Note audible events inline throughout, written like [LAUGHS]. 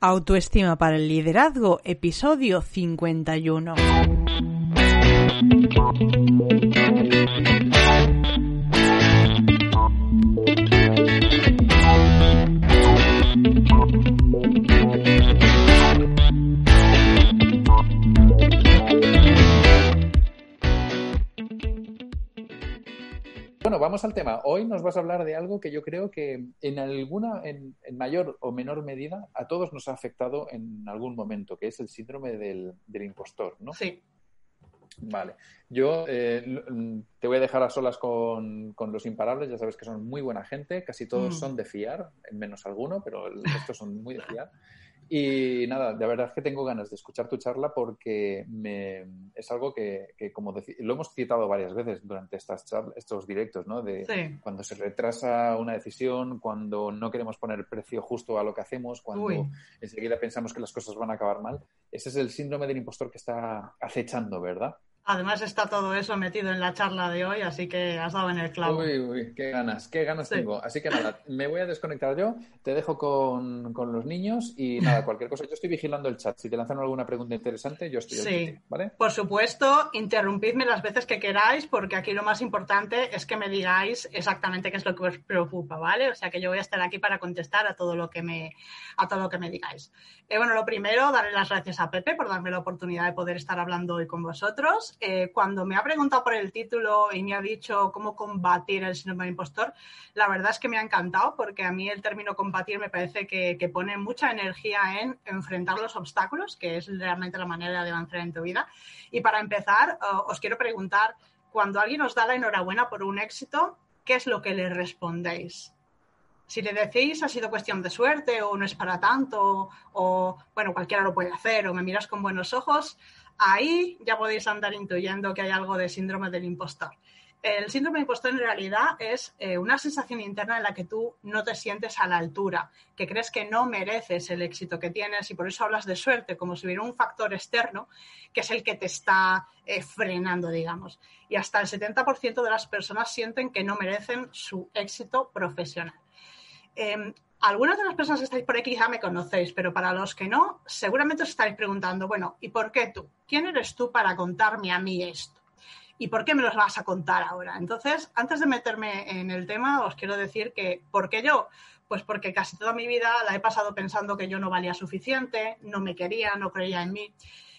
Autoestima para el liderazgo, episodio 51. Bueno, vamos al tema. Hoy nos vas a hablar de algo que yo creo que en alguna, en, mayor o menor medida, a todos nos ha afectado en algún momento, que es el síndrome del, impostor, ¿no? Sí. Vale. Yo eh, te voy a dejar a solas con, los imparables, ya sabes que son muy buena gente, casi todos mm. son de fiar, menos alguno, pero estos son muy de fiar. Y nada, de verdad es que tengo ganas de escuchar tu charla porque me, es algo que, como lo hemos citado varias veces durante estas estos directos, ¿no? De cuando se retrasa una decisión, cuando no queremos poner precio justo a lo que hacemos, cuando enseguida pensamos que las cosas van a acabar mal. Ese es el síndrome del impostor que está acechando, ¿verdad? Además está todo eso metido en la charla de hoy, así que has dado en el clavo. Uy, uy, qué ganas, qué ganas tengo. Así que nada, me voy a desconectar yo, te dejo con, los niños y nada, cualquier cosa. Yo estoy vigilando el chat. Si te lanzan alguna pregunta interesante, yo estoy sí. ¿vale? Por supuesto, interrumpidme las veces que queráis, porque aquí lo más importante es que me digáis exactamente qué es lo que os preocupa, ¿vale? O sea que yo voy a estar aquí para contestar a todo lo que me, a todo lo que me digáis. Eh, bueno, lo primero, darle las gracias a Pepe por darme la oportunidad de poder estar hablando hoy con vosotros. Eh, cuando me ha preguntado por el título y me ha dicho cómo combatir el síndrome del impostor, la verdad es que me ha encantado porque a mí el término combatir me parece que, pone mucha energía en enfrentar los obstáculos, que es realmente la manera de avanzar en tu vida. Y para empezar, os quiero preguntar, cuando alguien os da la enhorabuena por un éxito, ¿qué es lo que le respondéis? Si le decís ha sido cuestión de suerte o no es para tanto o bueno, cualquiera lo puede hacer o me miras con buenos ojos, ahí ya podéis andar intuyendo que hay algo de síndrome del impostor. El síndrome del impostor en realidad es eh, una sensación interna en la que tú no te sientes a la altura, que crees que no mereces el éxito que tienes y por eso hablas de suerte, como si hubiera un factor externo que es el que te está eh, frenando, digamos. Y hasta el 70% de las personas sienten que no merecen su éxito profesional. Em, algunas de las personas que estáis por aquí ya me conocéis, pero para los que no, seguramente os estáis preguntando, bueno, ¿y por qué tú? ¿Quién eres tú para contarme a mí esto? ¿Y por qué me los vas a contar ahora? Entonces, antes de meterme en el tema, os quiero decir que, ¿por qué yo? Pues porque casi toda mi vida la he pasado pensando que yo no valía suficiente, no me quería, no creía en mí.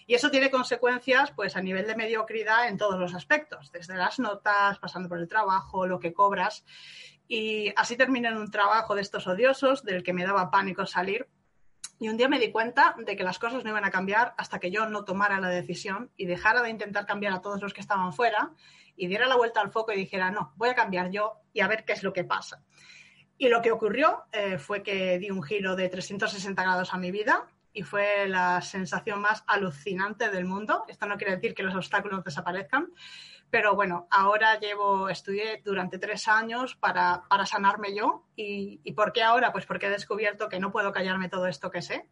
Y eso tiene consecuencias, pues, a nivel de mediocridad en todos los aspectos, desde las notas, pasando por el trabajo, lo que cobras. Y así terminé en un trabajo de estos odiosos, del que me daba pánico salir. Y un día me di cuenta de que las cosas no iban a cambiar hasta que yo no tomara la decisión y dejara de intentar cambiar a todos los que estaban fuera y diera la vuelta al foco y dijera, no, voy a cambiar yo y a ver qué es lo que pasa. Y lo que ocurrió eh, fue que di un giro de 360 grados a mi vida y fue la sensación más alucinante del mundo. Esto no quiere decir que los obstáculos desaparezcan, pero bueno, ahora llevo, estudié durante tres años para, sanarme yo. ¿Y, por qué ahora? Pues porque he descubierto que no puedo callarme todo esto que sé,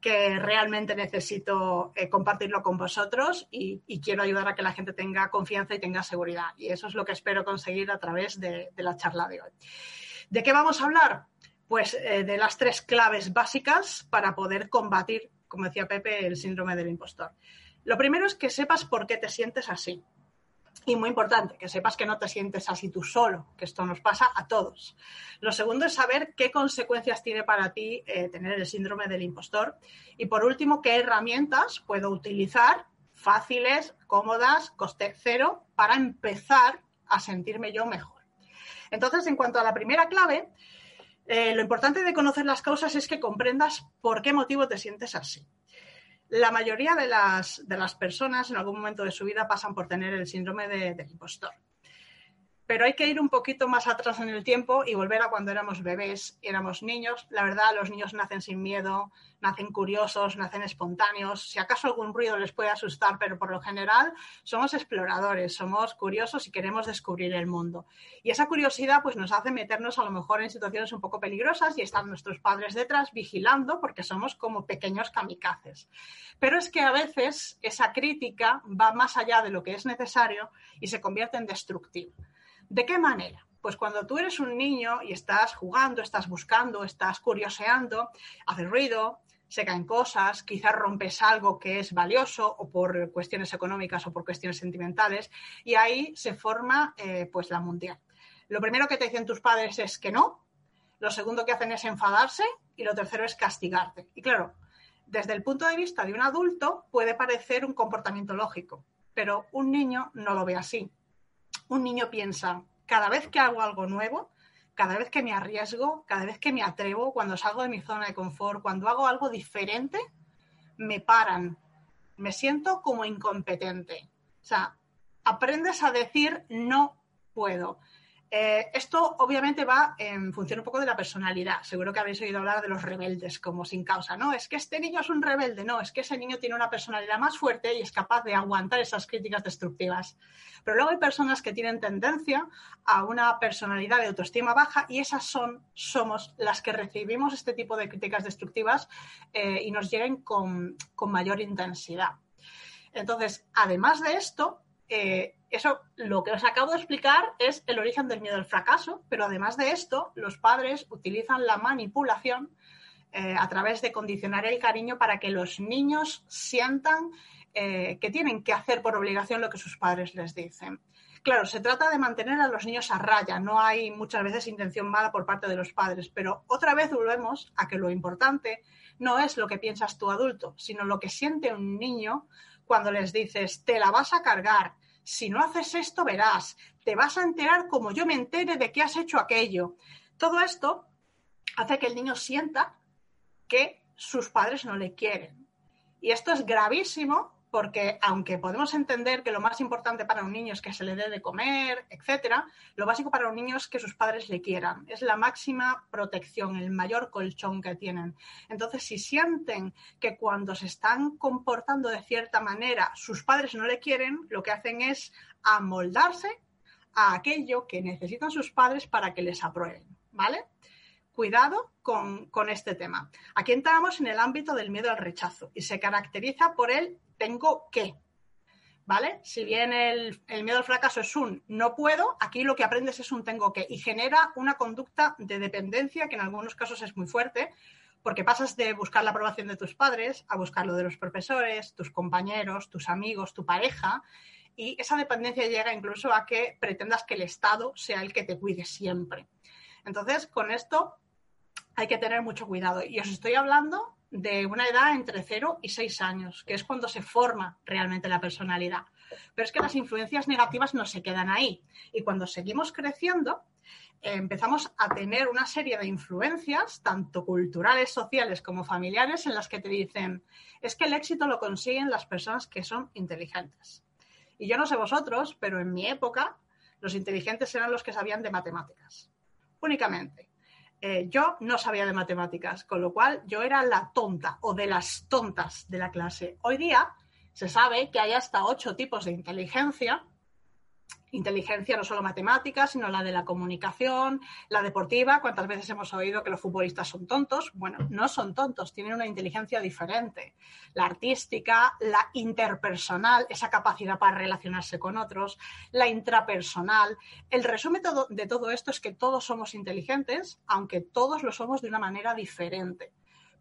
que realmente necesito eh, compartirlo con vosotros y, quiero ayudar a que la gente tenga confianza y tenga seguridad. Y eso es lo que espero conseguir a través de, la charla de hoy. ¿De qué vamos a hablar? Pues eh, de las tres claves básicas para poder combatir, como decía Pepe, el síndrome del impostor. Lo primero es que sepas por qué te sientes así. Y muy importante, que sepas que no te sientes así tú solo, que esto nos pasa a todos. Lo segundo es saber qué consecuencias tiene para ti eh, tener el síndrome del impostor. Y por último, qué herramientas puedo utilizar fáciles, cómodas, coste cero, para empezar a sentirme yo mejor. Entonces, en cuanto a la primera clave, eh, lo importante de conocer las causas es que comprendas por qué motivo te sientes así. La mayoría de las, de las personas en algún momento de su vida pasan por tener el síndrome de, del impostor. Pero hay que ir un poquito más atrás en el tiempo y volver a cuando éramos bebés, éramos niños. La verdad, los niños nacen sin miedo, nacen curiosos, nacen espontáneos. Si acaso algún ruido les puede asustar, pero por lo general somos exploradores, somos curiosos y queremos descubrir el mundo. Y esa curiosidad pues nos hace meternos a lo mejor en situaciones un poco peligrosas y están nuestros padres detrás vigilando porque somos como pequeños kamikazes. Pero es que a veces esa crítica va más allá de lo que es necesario y se convierte en destructiva. ¿De qué manera? Pues cuando tú eres un niño y estás jugando, estás buscando, estás curioseando, haces ruido, se caen cosas, quizás rompes algo que es valioso o por cuestiones económicas o por cuestiones sentimentales y ahí se forma eh, pues la mundial. Lo primero que te dicen tus padres es que no, lo segundo que hacen es enfadarse y lo tercero es castigarte. Y claro, desde el punto de vista de un adulto puede parecer un comportamiento lógico, pero un niño no lo ve así un niño piensa, cada vez que hago algo nuevo, cada vez que me arriesgo, cada vez que me atrevo, cuando salgo de mi zona de confort, cuando hago algo diferente, me paran. Me siento como incompetente. O sea, aprendes a decir no puedo. Eh, esto obviamente va en función un poco de la personalidad. Seguro que habéis oído hablar de los rebeldes como sin causa. No, es que este niño es un rebelde. No, es que ese niño tiene una personalidad más fuerte y es capaz de aguantar esas críticas destructivas. Pero luego hay personas que tienen tendencia a una personalidad de autoestima baja y esas son, somos las que recibimos este tipo de críticas destructivas eh, y nos lleguen con, con mayor intensidad. Entonces, además de esto, eh, eso, lo que os acabo de explicar es el origen del miedo al fracaso, pero además de esto, los padres utilizan la manipulación eh, a través de condicionar el cariño para que los niños sientan eh, que tienen que hacer por obligación lo que sus padres les dicen. Claro, se trata de mantener a los niños a raya, no hay muchas veces intención mala por parte de los padres, pero otra vez volvemos a que lo importante no es lo que piensas tu adulto, sino lo que siente un niño cuando les dices, te la vas a cargar, si no haces esto verás, te vas a enterar como yo me entere de que has hecho aquello. Todo esto hace que el niño sienta que sus padres no le quieren. Y esto es gravísimo porque aunque podemos entender que lo más importante para un niño es que se le dé de comer, etcétera, lo básico para un niño es que sus padres le quieran. Es la máxima protección, el mayor colchón que tienen. Entonces, si sienten que cuando se están comportando de cierta manera sus padres no le quieren, lo que hacen es amoldarse a aquello que necesitan sus padres para que les aprueben, ¿vale? Cuidado con, con, este tema. Aquí entramos en el ámbito del miedo al rechazo y se caracteriza por el tengo que. ¿Vale? Si bien el, miedo al fracaso es un no puedo, aquí lo que aprendes es un tengo que y genera una conducta de dependencia que en algunos casos es muy fuerte porque pasas de buscar la aprobación de tus padres a buscar lo de los profesores, tus compañeros, tus amigos, tu pareja y esa dependencia llega incluso a que pretendas que el Estado sea el que te cuide siempre. Entonces, con esto hay que tener mucho cuidado. Y os estoy hablando de una edad entre 0 y 6 años, que es cuando se forma realmente la personalidad. Pero es que las influencias negativas no se quedan ahí. Y cuando seguimos creciendo, eh, empezamos a tener una serie de influencias, tanto culturales, sociales como familiares, en las que te dicen, es que el éxito lo consiguen las personas que son inteligentes. Y yo no sé vosotros, pero en mi época los inteligentes eran los que sabían de matemáticas. Únicamente. Eh, yo no sabía de matemáticas, con lo cual yo era la tonta o de las tontas de la clase. Hoy día se sabe que hay hasta ocho tipos de inteligencia inteligencia no solo matemática, sino la de la comunicación, la deportiva. ¿Cuántas veces hemos oído que los futbolistas son tontos? Bueno, no son tontos, tienen una inteligencia diferente. La artística, la interpersonal, esa capacidad para relacionarse con otros, la intrapersonal. El resumen de todo esto es que todos somos inteligentes, aunque todos lo somos de una manera diferente.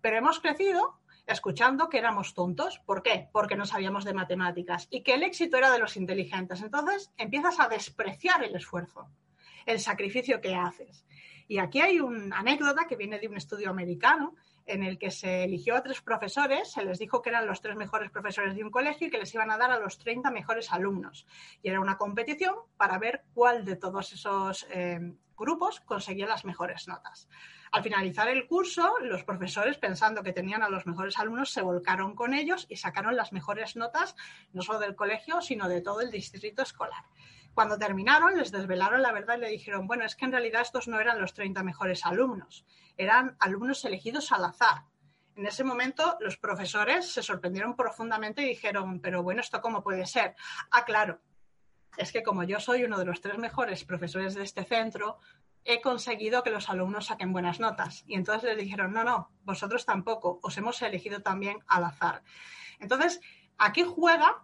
Pero hemos crecido escuchando que éramos tontos. ¿Por qué? Porque no sabíamos de matemáticas y que el éxito era de los inteligentes. Entonces empiezas a despreciar el esfuerzo, el sacrificio que haces. Y aquí hay una anécdota que viene de un estudio americano en el que se eligió a tres profesores, se les dijo que eran los tres mejores profesores de un colegio y que les iban a dar a los 30 mejores alumnos. Y era una competición para ver cuál de todos esos eh, grupos conseguía las mejores notas. Al finalizar el curso, los profesores, pensando que tenían a los mejores alumnos, se volcaron con ellos y sacaron las mejores notas, no solo del colegio, sino de todo el distrito escolar. Cuando terminaron, les desvelaron la verdad y le dijeron, bueno, es que en realidad estos no eran los 30 mejores alumnos, eran alumnos elegidos al azar. En ese momento los profesores se sorprendieron profundamente y dijeron, pero bueno, ¿esto cómo puede ser? Ah, claro, es que como yo soy uno de los tres mejores profesores de este centro, he conseguido que los alumnos saquen buenas notas. Y entonces les dijeron, no, no, vosotros tampoco, os hemos elegido también al azar. Entonces, aquí juega,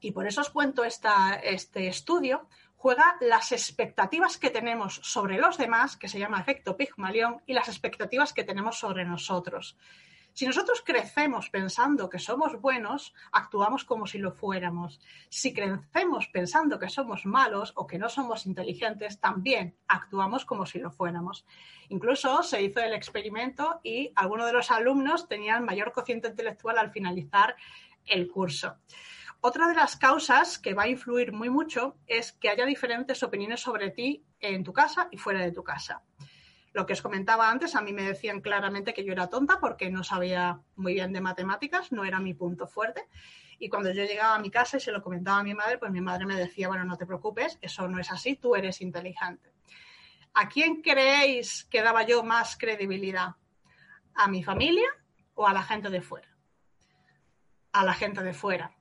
y por eso os cuento esta, este estudio, juega las expectativas que tenemos sobre los demás, que se llama efecto Pigmalión, y las expectativas que tenemos sobre nosotros. Si nosotros crecemos pensando que somos buenos, actuamos como si lo fuéramos. Si crecemos pensando que somos malos o que no somos inteligentes, también actuamos como si lo fuéramos. Incluso se hizo el experimento y algunos de los alumnos tenían mayor cociente intelectual al finalizar el curso. Otra de las causas que va a influir muy mucho es que haya diferentes opiniones sobre ti en tu casa y fuera de tu casa. Lo que os comentaba antes, a mí me decían claramente que yo era tonta porque no sabía muy bien de matemáticas, no era mi punto fuerte. Y cuando yo llegaba a mi casa y se lo comentaba a mi madre, pues mi madre me decía, bueno, no te preocupes, eso no es así, tú eres inteligente. ¿A quién creéis que daba yo más credibilidad? ¿A mi familia o a la gente de fuera? A la gente de fuera.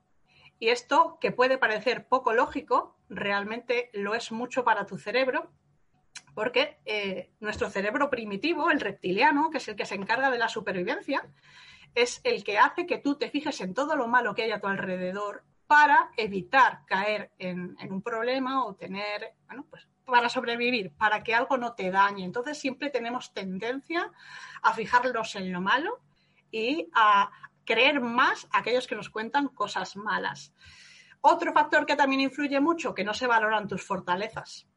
Y esto, que puede parecer poco lógico, realmente lo es mucho para tu cerebro porque eh, nuestro cerebro primitivo, el reptiliano, que es el que se encarga de la supervivencia, es el que hace que tú te fijes en todo lo malo que hay a tu alrededor para evitar caer en, un problema o tener, bueno, pues para sobrevivir, para que algo no te dañe. Entonces siempre tenemos tendencia a fijarnos en lo malo y a creer más a aquellos que nos cuentan cosas malas. Otro factor que también influye mucho, que no se valoran tus fortalezas.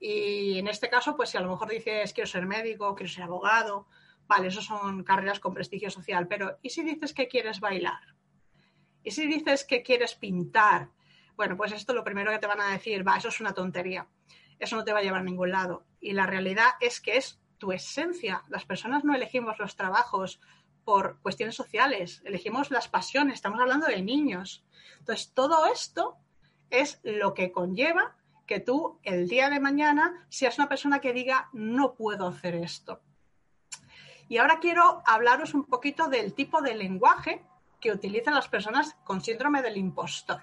Y en este caso, pues si a lo mejor dices quiero ser médico, quiero ser abogado, vale, eso son carreras con prestigio social, pero ¿y si dices que quieres bailar? ¿Y si dices que quieres pintar? Bueno, pues esto lo primero que te van a decir, va, eso es una tontería, eso no te va a llevar a ningún lado. Y la realidad es que es tu esencia. Las personas no elegimos los trabajos por cuestiones sociales, elegimos las pasiones, estamos hablando de niños. Entonces, todo esto es lo que conlleva que tú el día de mañana seas una persona que diga, no puedo hacer esto. Y ahora quiero hablaros un poquito del tipo de lenguaje que utilizan las personas con síndrome del impostor.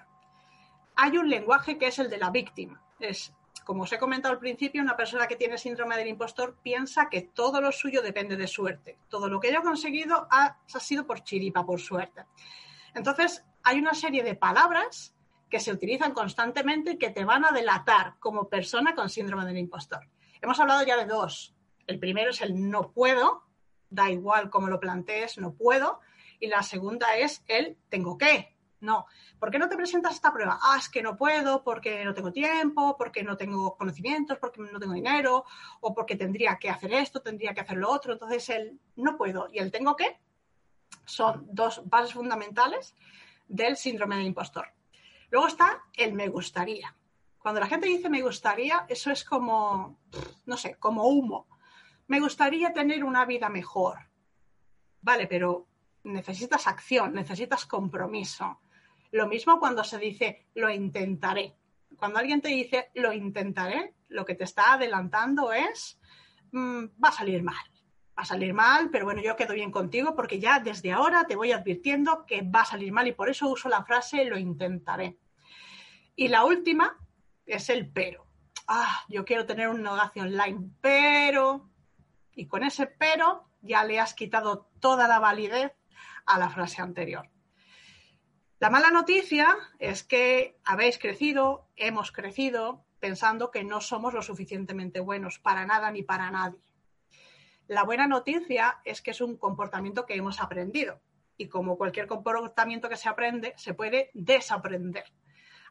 Hay un lenguaje que es el de la víctima. Es, como os he comentado al principio, una persona que tiene síndrome del impostor piensa que todo lo suyo depende de suerte. Todo lo que haya conseguido ha, ha sido por chiripa, por suerte. Entonces, hay una serie de palabras que se utilizan constantemente y que te van a delatar como persona con síndrome del impostor. Hemos hablado ya de dos. El primero es el no puedo, da igual cómo lo plantees, no puedo. Y la segunda es el tengo que. No. ¿Por qué no te presentas esta prueba? Ah, es que no puedo, porque no tengo tiempo, porque no tengo conocimientos, porque no tengo dinero, o porque tendría que hacer esto, tendría que hacer lo otro. Entonces, el no puedo y el tengo que son dos bases fundamentales del síndrome del impostor. Luego está el me gustaría. Cuando la gente dice me gustaría, eso es como, no sé, como humo. Me gustaría tener una vida mejor. Vale, pero necesitas acción, necesitas compromiso. Lo mismo cuando se dice lo intentaré. Cuando alguien te dice lo intentaré, lo que te está adelantando es mm, va a salir mal. Va a salir mal, pero bueno, yo quedo bien contigo porque ya desde ahora te voy advirtiendo que va a salir mal y por eso uso la frase lo intentaré. Y la última es el pero. Ah, yo quiero tener un negocio online, pero... Y con ese pero ya le has quitado toda la validez a la frase anterior. La mala noticia es que habéis crecido, hemos crecido, pensando que no somos lo suficientemente buenos para nada ni para nadie. La buena noticia es que es un comportamiento que hemos aprendido y como cualquier comportamiento que se aprende, se puede desaprender.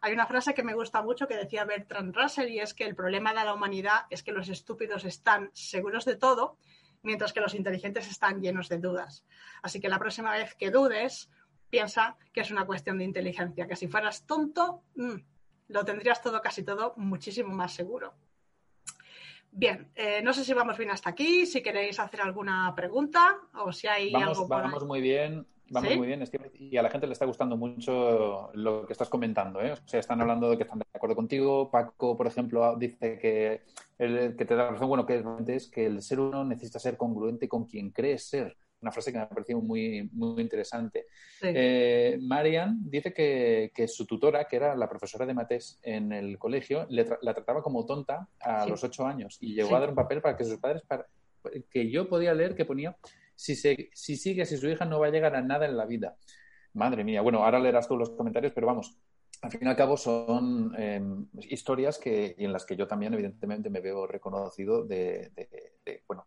Hay una frase que me gusta mucho que decía Bertrand Russell y es que el problema de la humanidad es que los estúpidos están seguros de todo, mientras que los inteligentes están llenos de dudas. Así que la próxima vez que dudes, piensa que es una cuestión de inteligencia, que si fueras tonto, mm, lo tendrías todo, casi todo, muchísimo más seguro. Bien, eh, no sé si vamos bien hasta aquí, si queréis hacer alguna pregunta o si hay algo Vamos muy bien. Vamos muy bien, y a la gente le está gustando mucho lo que estás comentando. ¿eh? O sea, están hablando de que están de acuerdo contigo. Paco, por ejemplo, dice que, el, que te da razón, bueno, que es que el ser uno necesita ser congruente con quien cree ser. Una frase que me ha parecido muy, muy interesante. Eh, Marian dice que, que, su tutora, que era la profesora de mates en el colegio, la trataba como tonta a los ocho años y llegó a dar un papel para que sus padres, para, que yo podía leer que ponía si, se, si sigue, si su hija no va a llegar a nada en la vida. Madre mía, bueno, ahora leerás todos los comentarios, pero vamos, al fin y al cabo son em, historias que, y en las que yo también, evidentemente, me veo reconocido de, bueno,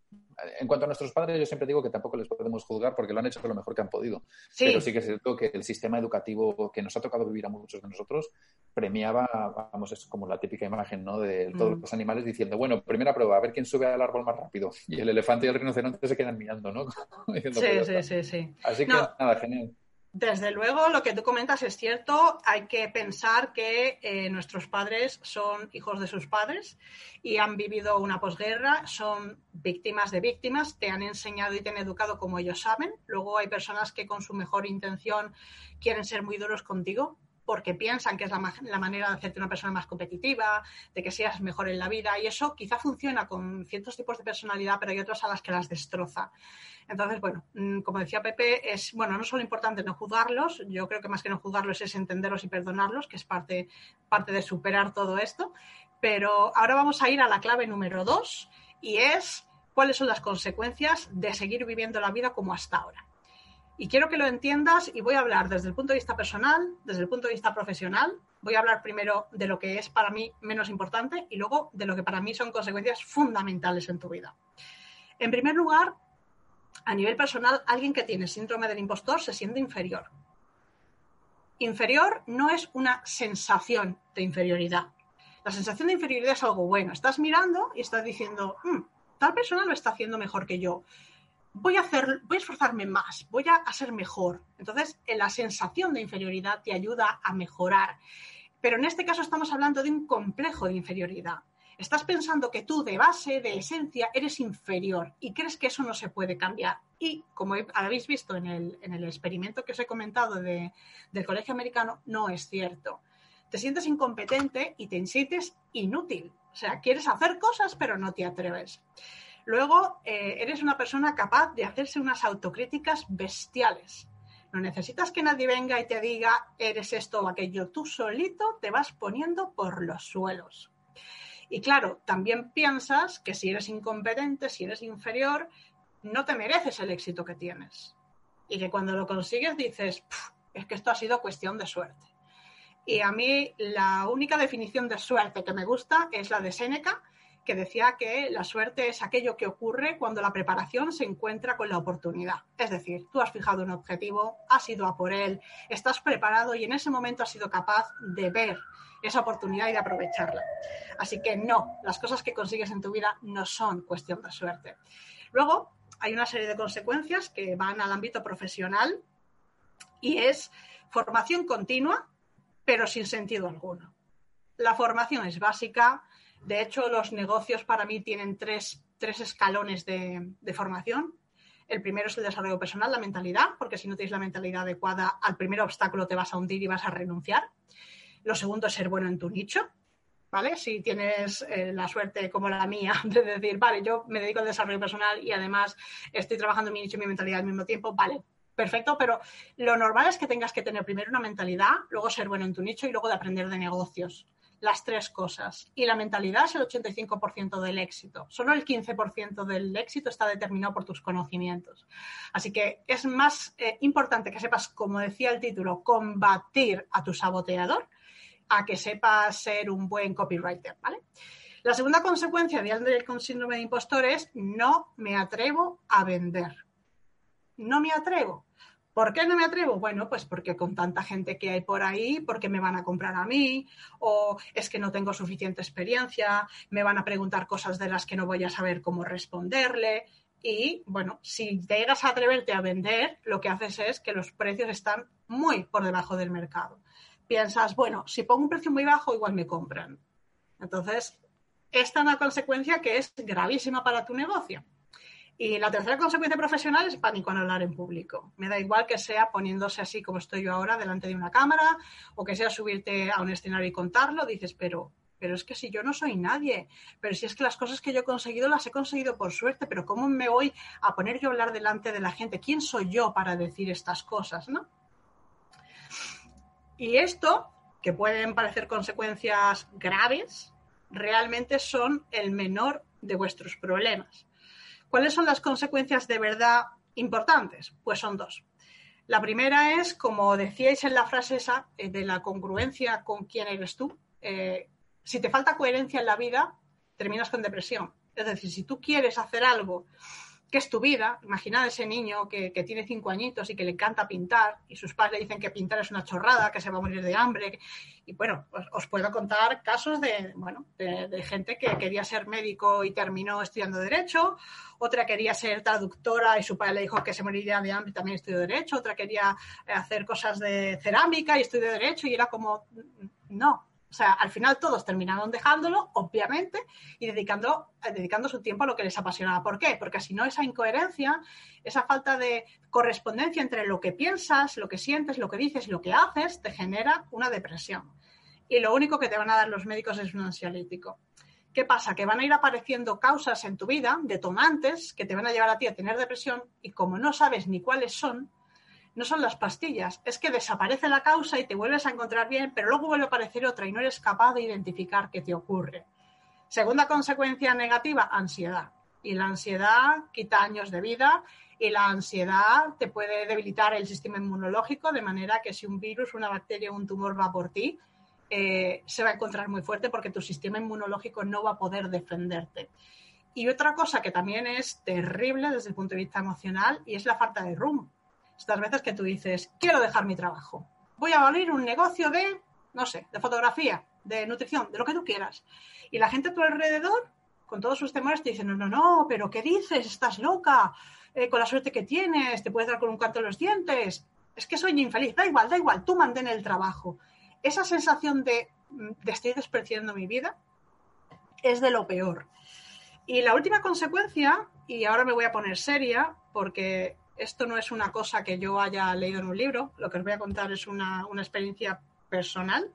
en cuanto a nuestros padres, yo siempre digo que tampoco les podemos juzgar porque lo han hecho lo mejor que han podido. Pero sí que es cierto que el sistema educativo que nos ha tocado vivir a muchos de nosotros premiaba, vamos, es como la típica imagen, ¿no? De todos mm. los animales diciendo, bueno, primera prueba, a ver quién sube al árbol más rápido. Y el elefante y el rinoceronte se quedan mirando, ¿no? [LAUGHS] sí, pues sí, sí, sí. Así que nada, genial. Desde luego, lo que tú comentas es cierto. Hay que pensar que eh, nuestros padres son hijos de sus padres y han vivido una posguerra, son víctimas de víctimas, te han enseñado y te han educado como ellos saben. Luego hay personas que con su mejor intención quieren ser muy duros contigo porque piensan que es la, manera de hacerte una persona más competitiva, de que seas mejor en la vida y eso quizá funciona con ciertos tipos de personalidad, pero hay otras a las que las destroza. Entonces, bueno, mm, como decía Pepe, es, bueno, no solo importante no juzgarlos, yo creo que más que no juzgarlos es entenderlos y perdonarlos, que es parte, parte de superar todo esto, pero ahora vamos a ir a la clave número dos y es cuáles son las consecuencias de seguir viviendo la vida como hasta ahora. Y quiero que lo entiendas y voy a hablar desde el punto de vista personal, desde el punto de vista profesional. Voy a hablar primero de lo que es para mí menos importante y luego de lo que para mí son consecuencias fundamentales en tu vida. En primer lugar, a nivel personal, alguien que tiene síndrome del impostor se siente inferior. Inferior no es una sensación de inferioridad. La sensación de inferioridad es algo bueno. Estás mirando y estás diciendo, mm, tal persona lo está haciendo mejor que yo voy a hacer, voy a esforzarme más, voy a, ser mejor. Entonces, la sensación de inferioridad te ayuda a mejorar. Pero en este caso estamos hablando de un complejo de inferioridad. Estás pensando que tú de base, de esencia, eres inferior y crees que eso no se puede cambiar. Y como habéis visto en el, en el experimento que os he comentado de, del colegio americano, no es cierto. Te sientes incompetente y te sientes inútil. O sea, quieres hacer cosas pero no te atreves. Luego, eh, eres una persona capaz de hacerse unas autocríticas bestiales. No necesitas que nadie venga y te diga, eres esto o aquello. Tú solito te vas poniendo por los suelos. Y claro, también piensas que si eres incompetente, si eres inferior, no te mereces el éxito que tienes. Y que cuando lo consigues dices, es que esto ha sido cuestión de suerte. Y a mí la única definición de suerte que me gusta es la de Séneca, que decía que la suerte es aquello que ocurre cuando la preparación se encuentra con la oportunidad. Es decir, tú has fijado un objetivo, has ido a por él, estás preparado y en ese momento has sido capaz de ver esa oportunidad y de aprovecharla. Así que no, las cosas que consigues en tu vida no son cuestión de suerte. Luego, hay una serie de consecuencias que van al ámbito profesional y es formación continua, pero sin sentido alguno. La formación es básica, de hecho, los negocios para mí tienen tres, escalones de, formación. El primero es el desarrollo personal, la mentalidad, porque si no tienes la mentalidad adecuada, al primer obstáculo te vas a hundir y vas a renunciar. Lo segundo es ser bueno en tu nicho, ¿vale? Si tienes eh, la suerte como la mía [LAUGHS] de decir, vale, yo me dedico al desarrollo personal y además estoy trabajando en mi nicho y mi mentalidad al mismo tiempo, vale, perfecto, pero lo normal es que tengas que tener primero una mentalidad, luego ser bueno en tu nicho y luego de aprender de negocios las tres cosas. Y la mentalidad es el 85% del éxito. Solo el 15% del éxito está determinado por tus conocimientos. Así que es más eh, importante que sepas, como decía el título, combatir a tu saboteador, a que sepas ser un buen copywriter, ¿vale? La segunda consecuencia de andar con síndrome de impostor es no me atrevo a vender. No me atrevo. ¿Por qué no me atrevo? Bueno, pues porque con tanta gente que hay por ahí, porque me van a comprar a mí, o es que no tengo suficiente experiencia, me van a preguntar cosas de las que no voy a saber cómo responderle. Y bueno, si te llegas a atreverte a vender, lo que haces es que los precios están muy por debajo del mercado. Piensas, bueno, si pongo un precio muy bajo, igual me compran. Entonces, esta es una consecuencia que es gravísima para tu negocio. Y la tercera consecuencia profesional es pánico al hablar en público. Me da igual que sea poniéndose así como estoy yo ahora delante de una cámara o que sea subirte a un escenario y contarlo. Dices, pero, pero es que si yo no soy nadie, pero si es que las cosas que yo he conseguido las he conseguido por suerte, pero ¿cómo me voy a poner yo a hablar delante de la gente? ¿Quién soy yo para decir estas cosas, no? Y esto, que pueden parecer consecuencias graves, realmente son el menor de vuestros problemas. ¿Cuáles son las consecuencias de verdad importantes? Pues son dos. La primera es, como decíais en la frase esa, eh, de la congruencia con quién eres tú. Eh, si te falta coherencia en la vida, terminas con depresión. Es decir, si tú quieres hacer algo que es tu vida. Imaginad ese niño que, tiene cinco añitos y que le encanta pintar y sus padres le dicen que pintar es una chorrada, que se va a morir de hambre. Y bueno, os, puedo contar casos de, bueno, de, gente que quería ser médico y terminó estudiando Derecho, otra quería ser traductora y su padre le dijo que se moriría de hambre y también estudió Derecho, otra quería hacer cosas de cerámica y estudió Derecho y era como, no, sea, al final todos terminaron dejándolo, obviamente, y dedicando, eh, dedicando su tiempo a lo que les apasionaba. ¿Por qué? Porque si no, esa incoherencia, esa falta de correspondencia entre lo que piensas, lo que sientes, lo que dices lo que haces, te genera una depresión. Y lo único que te van a dar los médicos es un ansiolítico. ¿Qué pasa? Que van a ir apareciendo causas en tu vida, detonantes, que te van a llevar a ti a tener depresión, y como no sabes ni cuáles son, no son las pastillas, es que desaparece la causa y te vuelves a encontrar bien, pero luego vuelve a aparecer otra y no eres capaz de identificar qué te ocurre. Segunda consecuencia negativa, ansiedad. Y la ansiedad quita años de vida y la ansiedad te puede debilitar el sistema inmunológico de manera que si un virus, una bacteria o un tumor va por ti, eh, se va a encontrar muy fuerte porque tu sistema inmunológico no va a poder defenderte. Y otra cosa que también es terrible desde el punto de vista emocional y es la falta de rumbo estas veces que tú dices, quiero dejar mi trabajo, voy a abrir un negocio de, no sé, de fotografía, de nutrición, de lo que tú quieras. Y la gente a tu alrededor, con todos sus temores, te dicen, no, no, no, pero ¿qué dices? Estás loca, eh, con la suerte que tienes, te puedes dar con un canto en los dientes. Es que soy infeliz, da igual, da igual, tú mantén el trabajo. Esa sensación de, de estoy despreciando mi vida es de lo peor. Y la última consecuencia, y ahora me voy a poner seria, porque esto no es una cosa que yo haya leído en un libro, lo que os voy a contar es una, experiencia personal,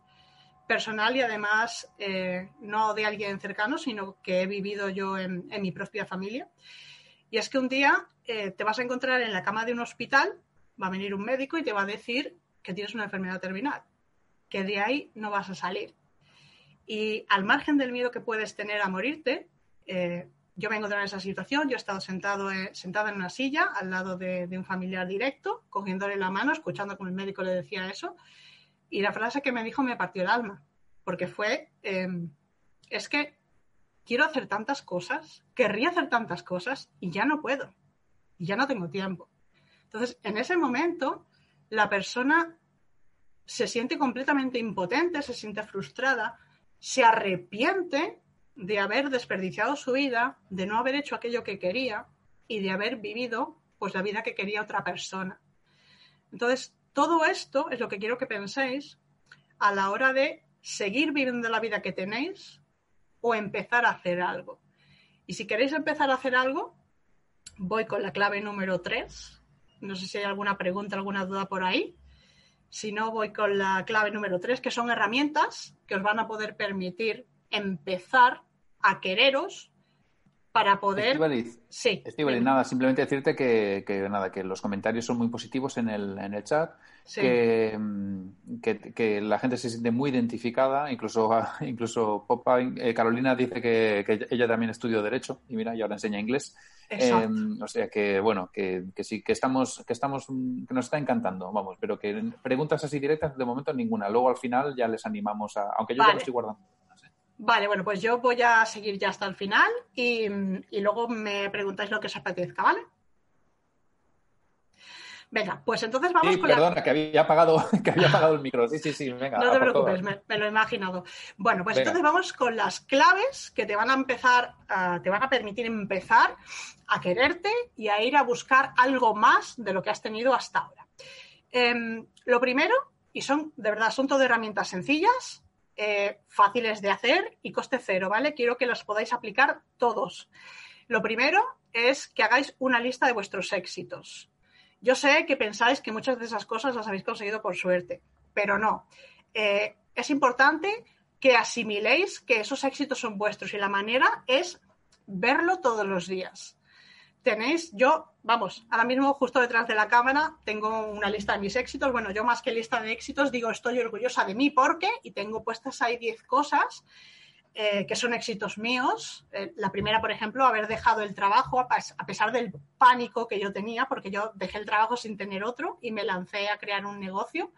personal y además eh, no de alguien cercano, sino que he vivido yo en, mi propia familia. Y es que un día eh, te vas a encontrar en la cama de un hospital, va a venir un médico y te va a decir que tienes una enfermedad terminal, que de ahí no vas a salir. Y al margen del miedo que puedes tener a morirte, eh, yo me encontré en esa situación, yo he estado sentado, eh, sentada en una silla al lado de, un familiar directo, cogiéndole la mano, escuchando como el médico le decía eso, y la frase que me dijo me partió el alma, porque fue, em, es que quiero hacer tantas cosas, querría hacer tantas cosas y ya no puedo, y ya no tengo tiempo. Entonces, en ese momento, la persona se siente completamente impotente, se siente frustrada, se arrepiente de haber desperdiciado su vida, de no haber hecho aquello que quería y de haber vivido pues la vida que quería otra persona. Entonces, todo esto es lo que quiero que penséis a la hora de seguir viviendo la vida que tenéis o empezar a hacer algo. Y si queréis empezar a hacer algo, voy con la clave número 3. No sé si hay alguna pregunta, alguna duda por ahí. Si no, voy con la clave número 3, que son herramientas que os van a poder permitir empezar a quereros para poder. sí. nada, simplemente decirte que, nada, que los comentarios son muy positivos en el, en el chat. Mm, que, que, la gente se siente muy identificada, incluso, [LAUGHS] incluso Popa, eh, Carolina dice que, ella también estudió Derecho y mira, y ahora enseña inglés. Em, o sea que, bueno, que, sí, que estamos, que estamos, que nos está encantando, vamos, pero que preguntas así directas de momento ninguna. Luego al final ya les animamos a, aunque yo ya lo estoy guardando. Vale, bueno, pues yo voy a seguir ya hasta el final y, luego me preguntáis lo que os apetezca, ¿vale? Venga, pues entonces vamos con perdona, que había apagado, [LAUGHS] que había apagado el micro. Sí, sí, sí, venga. No te preocupes, me, lo he imaginado. Bueno, pues entonces vamos con las claves que te van a empezar, te van a permitir empezar a quererte y a ir a buscar algo más de lo que has tenido hasta ahora. Em, lo primero, y son, de verdad, son todo herramientas sencillas, eh, fáciles de hacer y coste cero, ¿vale? Quiero que los podáis aplicar todos. Lo primero es que hagáis una lista de vuestros éxitos. Yo sé que pensáis que muchas de esas cosas las habéis conseguido por suerte, pero no. Eh, es importante que asimiléis que esos éxitos son vuestros y la manera es verlo todos los días. Tenéis, yo, vamos, ahora mismo justo detrás de la cámara tengo una lista de mis éxitos. Bueno, yo más que lista de éxitos digo estoy orgullosa de mí porque y tengo puestas ahí 10 cosas eh, que son éxitos míos. Eh, la primera, por ejemplo, haber dejado el trabajo a, a, pesar del pánico que yo tenía, porque yo dejé el trabajo sin tener otro y me lancé a crear un negocio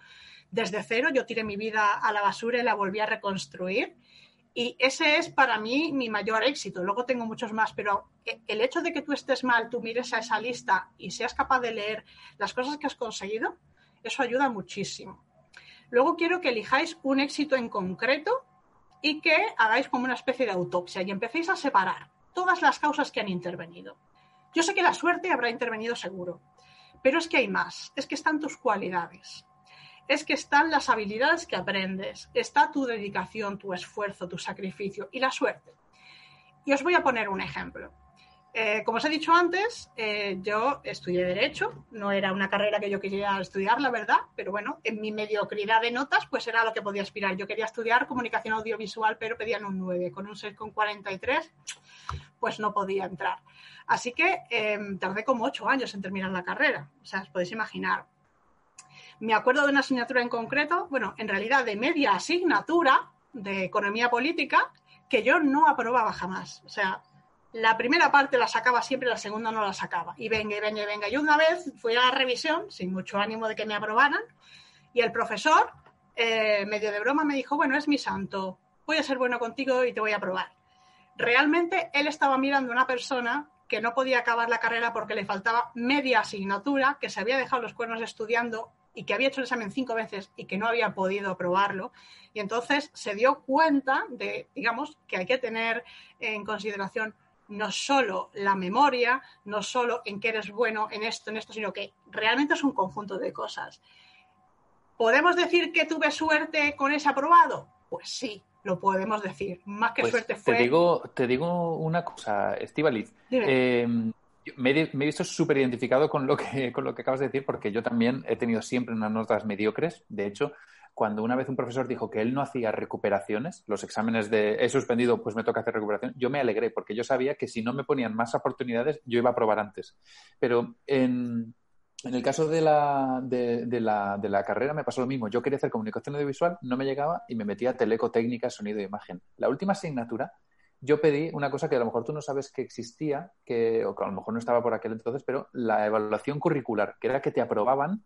desde cero. Yo tiré mi vida a la basura y la volví a reconstruir. Y ese es para mí mi mayor éxito. Luego tengo muchos más, pero el hecho de que tú estés mal, tú mires a esa lista y seas capaz de leer las cosas que has conseguido, eso ayuda muchísimo. Luego quiero que elijáis un éxito en concreto y que hagáis como una especie de autopsia y empecéis a separar todas las causas que han intervenido. Yo sé que la suerte habrá intervenido seguro, pero es que hay más, es que están tus cualidades es que están las habilidades que aprendes, está tu dedicación, tu esfuerzo, tu sacrificio y la suerte. Y os voy a poner un ejemplo. Eh, como os he dicho antes, eh, yo estudié Derecho, no era una carrera que yo quería estudiar, la verdad, pero bueno, en mi mediocridad de notas, pues era lo que podía aspirar. Yo quería estudiar comunicación audiovisual, pero pedían un 9, con un 6,43, pues no podía entrar. Así que eh, tardé como 8 años en terminar la carrera, o sea, os podéis imaginar. Me acuerdo de una asignatura en concreto, bueno, en realidad de media asignatura de economía política, que yo no aprobaba jamás. O sea, la primera parte la sacaba siempre, la segunda no la sacaba. Y venga, y venga, y venga. Y una vez fui a la revisión, sin mucho ánimo de que me aprobaran, y el profesor, eh, medio de broma, me dijo, bueno, es mi santo, voy a ser bueno contigo y te voy a aprobar. Realmente él estaba mirando a una persona que no podía acabar la carrera porque le faltaba media asignatura, que se había dejado los cuernos estudiando y que había hecho el examen cinco veces y que no había podido aprobarlo. Y entonces se dio cuenta de, digamos, que hay que tener en consideración no solo la memoria, no solo en que eres bueno en esto, en esto, sino que realmente es un conjunto de cosas. ¿Podemos decir que tuve suerte con ese aprobado? Pues sí, lo podemos decir. Más que pues suerte fue. Te digo, te digo una cosa, Estivaliz. Eh, me, he, visto súper identificado con lo, que, [LAUGHS] con lo que acabas de decir, porque yo también he tenido siempre unas notas mediocres. De hecho, cuando una vez un profesor dijo que él no hacía recuperaciones, los exámenes de he suspendido, pues me toca hacer recuperación, yo me alegré, porque yo sabía que si no me ponían más oportunidades, yo iba a probar antes. Pero en, en el caso de la, de, la, de la carrera me pasó lo mismo. Yo quería hacer comunicación audiovisual, no me llegaba y me metía a teleco, técnica, sonido e imagen. La última asignatura yo pedí una cosa que a lo mejor tú no sabes que existía, que, o que a lo mejor no estaba por aquel entonces, pero la evaluación curricular, que era que te aprobaban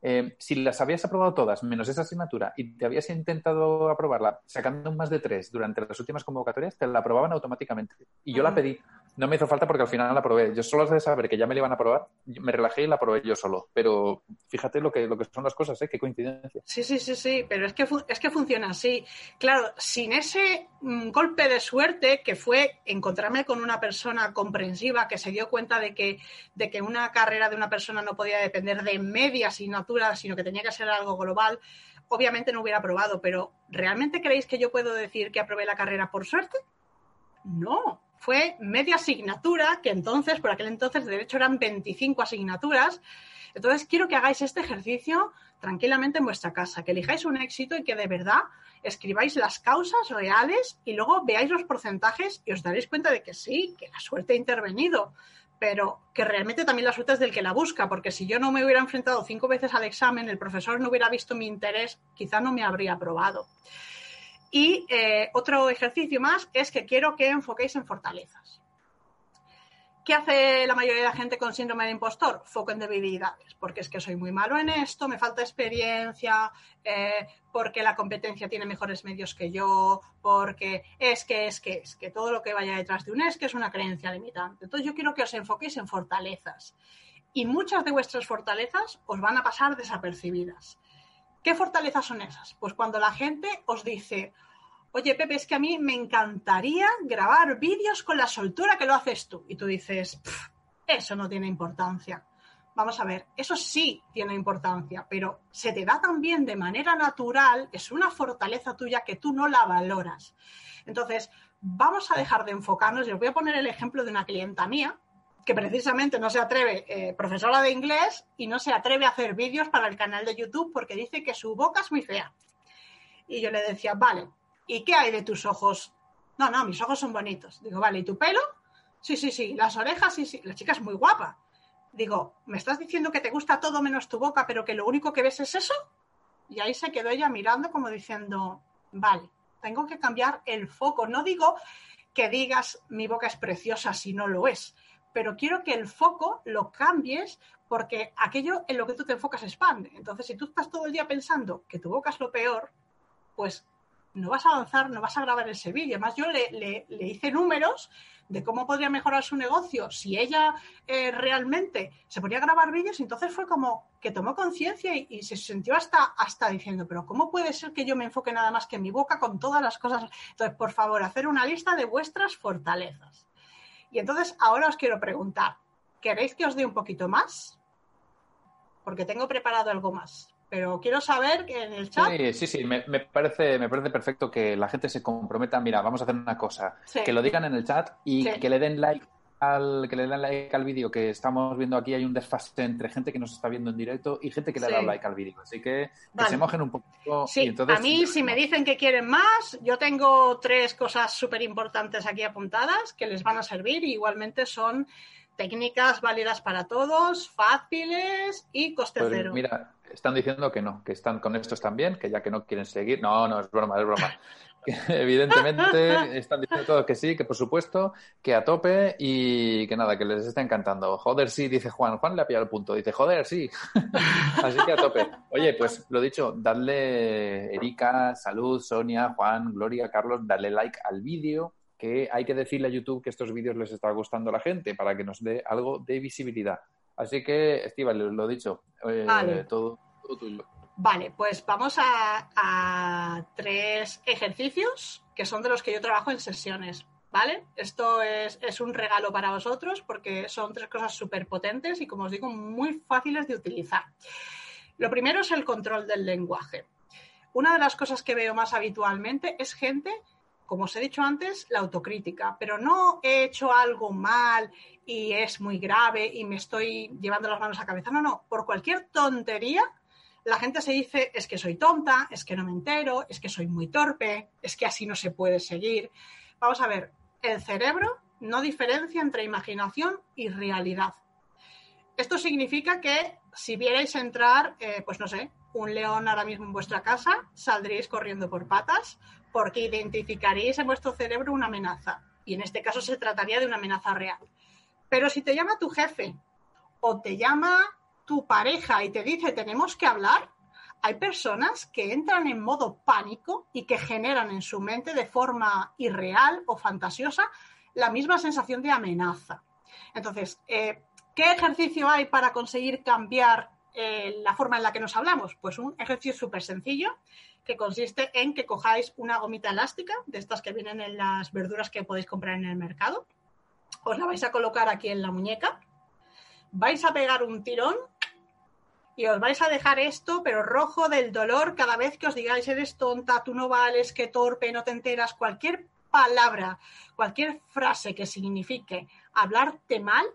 eh, si las habías aprobado todas, menos esa asignatura, y te habías intentado aprobarla sacando un más de tres durante las últimas convocatorias, te la aprobaban automáticamente. Y yo la pedí. No me hizo falta porque al final la aprobé. Yo solo de saber que ya me la iban a aprobar, me relajé y la aprobé yo solo. Pero fíjate lo que, lo que son las cosas, ¿eh? Qué coincidencia. Sí, sí, sí, sí. Pero es que, es que funciona así. Claro, sin ese mm, golpe de suerte que fue encontrarme con una persona comprensiva que se dio cuenta de que, de que una carrera de una persona no podía depender de media asignatura, sino que tenía que ser algo global, obviamente no hubiera aprobado. Pero ¿realmente creéis que yo puedo decir que aprobé la carrera por suerte? No, fue media asignatura, que entonces, por aquel entonces, de derecho eran 25 asignaturas. Entonces, quiero que hagáis este ejercicio tranquilamente en vuestra casa, que elijáis un éxito y que de verdad escribáis las causas reales y luego veáis los porcentajes y os daréis cuenta de que sí, que la suerte ha intervenido, pero que realmente también la suerte es del que la busca, porque si yo no me hubiera enfrentado cinco veces al examen, el profesor no hubiera visto mi interés, quizá no me habría aprobado. Y eh, otro ejercicio más es que quiero que enfoquéis en fortalezas. ¿Qué hace la mayoría de la gente con síndrome de impostor? Foco en debilidades, porque es que soy muy malo en esto, me falta experiencia, eh, porque la competencia tiene mejores medios que yo, porque es que, es que, es que todo lo que vaya detrás de un es que es una creencia limitante. Entonces yo quiero que os enfoquéis en fortalezas. Y muchas de vuestras fortalezas os van a pasar desapercibidas. ¿Qué fortalezas son esas? Pues cuando la gente os dice, oye Pepe, es que a mí me encantaría grabar vídeos con la soltura que lo haces tú. Y tú dices, eso no tiene importancia. Vamos a ver, eso sí tiene importancia, pero se te da también de manera natural, es una fortaleza tuya que tú no la valoras. Entonces, vamos a dejar de enfocarnos. Yo voy a poner el ejemplo de una clienta mía que precisamente no se atreve, eh, profesora de inglés, y no se atreve a hacer vídeos para el canal de YouTube porque dice que su boca es muy fea. Y yo le decía, vale, ¿y qué hay de tus ojos? No, no, mis ojos son bonitos. Digo, vale, ¿y tu pelo? Sí, sí, sí, las orejas, sí, sí. La chica es muy guapa. Digo, ¿me estás diciendo que te gusta todo menos tu boca, pero que lo único que ves es eso? Y ahí se quedó ella mirando como diciendo, vale, tengo que cambiar el foco. No digo que digas mi boca es preciosa si no lo es, pero quiero que el foco lo cambies porque aquello en lo que tú te enfocas expande. Entonces, si tú estás todo el día pensando que tu boca es lo peor, pues no vas a avanzar, no vas a grabar ese vídeo. Además, yo le, hice números de cómo podría mejorar su negocio si ella eh, realmente se ponía a grabar vídeos. Entonces fue como que tomó conciencia y, se sintió hasta, hasta diciendo, pero ¿cómo puede ser que yo me enfoque nada más que en mi boca con todas las cosas? Entonces, por favor, hacer una lista de vuestras fortalezas. Y entonces ahora os quiero preguntar, ¿queréis que os dé un poquito más? Porque tengo preparado algo más pero quiero saber que en el chat. Sí, sí, sí, me, parece, me parece perfecto que la gente se comprometa. Mira, vamos a hacer una cosa: que lo digan en el chat y que le den like al que le den like al vídeo que estamos viendo aquí. Hay un desfase entre gente que nos está viendo en directo y gente que le ha dado like al vídeo. Así que que se mojen un poquito. Sí, a mí, si me dicen que quieren más, yo tengo tres cosas súper importantes aquí apuntadas que les van a servir. Y igualmente son técnicas válidas para todos, fáciles y coste pues cero. Mira, están diciendo que no, que están con estos también, que ya que no quieren seguir. No, no, es broma, es broma. [LAUGHS] [LAUGHS] evidentemente están diciendo todo que sí, que por supuesto, que a tope y que nada, que les está encantando. Joder, sí, dice Juan. Juan le ha pillado el punto. Dice, joder, sí. [LAUGHS] Así que a tope. Oye, pues lo dicho, dadle Erika, Salud, Sonia, Juan, Gloria, Carlos, darle like al vídeo, que hay que decirle a YouTube que estos vídeos les está gustando a la gente para que nos dé algo de visibilidad. Así que, Estíbal, lo dicho, eh, todo, tuyo. Vale, pues vamos a, tres ejercicios que son de los que yo trabajo en sesiones. ¿Vale? Esto es, un regalo para vosotros porque son tres cosas súper potentes y, como os digo, muy fáciles de utilizar. Lo primero es el control del lenguaje. Una de las cosas que veo más habitualmente es gente como os he dicho antes, la autocrítica, pero no he hecho algo mal y es muy grave y me estoy llevando las manos a cabeza. No, no, por cualquier tontería, la gente se dice, es que soy tonta, es que no me entero, es que soy muy torpe, es que así no se puede seguir. Vamos a ver, el cerebro no diferencia entre imaginación y realidad. Esto significa que si vierais entrar, eh, pues no sé, un león ahora mismo en vuestra casa, saldríais corriendo por patas porque identificaréis en vuestro cerebro una amenaza. Y en este caso se trataría de una amenaza real. Pero si te llama tu jefe o te llama tu pareja y te dice tenemos que hablar, hay personas que entran en modo pánico y que generan en su mente de forma irreal o fantasiosa la misma sensación de amenaza. Entonces, eh, ¿qué ejercicio hay para conseguir cambiar eh, la forma en la que nos hablamos? Pues un ejercicio súper sencillo que consiste en que cojáis una gomita elástica, de estas que vienen en las verduras que podéis comprar en el mercado, os la vais a colocar aquí en la muñeca, vais a pegar un tirón y os vais a dejar esto, pero rojo del dolor, cada vez que os digáis eres tonta, tú no vales, qué torpe, no te enteras, cualquier palabra, cualquier frase que signifique hablarte mal,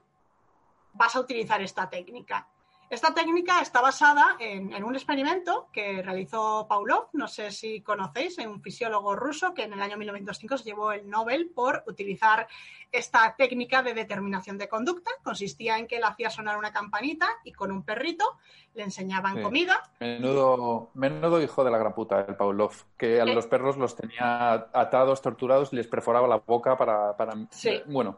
vas a utilizar esta técnica. Esta técnica está basada en, un experimento que realizó Pavlov, no sé si conocéis, un fisiólogo ruso que en el año 1905 se llevó el Nobel por utilizar esta técnica de determinación de conducta. Consistía en que él hacía sonar una campanita y con un perrito le enseñaban comida. Menudo, menudo hijo de la gran puta el Pavlov, que a los perros los tenía atados, torturados y les perforaba la boca para... para... Sí. Bueno,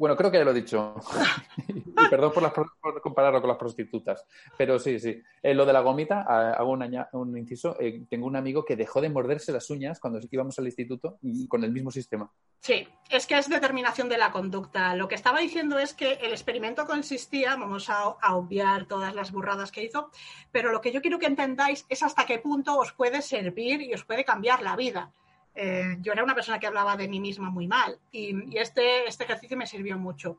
bueno, creo que ya lo he dicho. [LAUGHS] y perdón por, compararlo con las prostitutas. Pero sí, sí. Eh, lo de la gomita, hago un, inciso. Eh, tengo un amigo que dejó de morderse las uñas cuando íbamos al instituto y con el mismo sistema. Sí, es que es determinación de la conducta. Lo que estaba diciendo es que el experimento consistía, vamos a, a obviar todas las burradas que hizo, pero lo que yo quiero que entendáis es hasta qué punto os puede servir y os puede cambiar la vida. Eh, yo era una persona que hablaba de mí misma muy mal y, este, este ejercicio me sirvió mucho.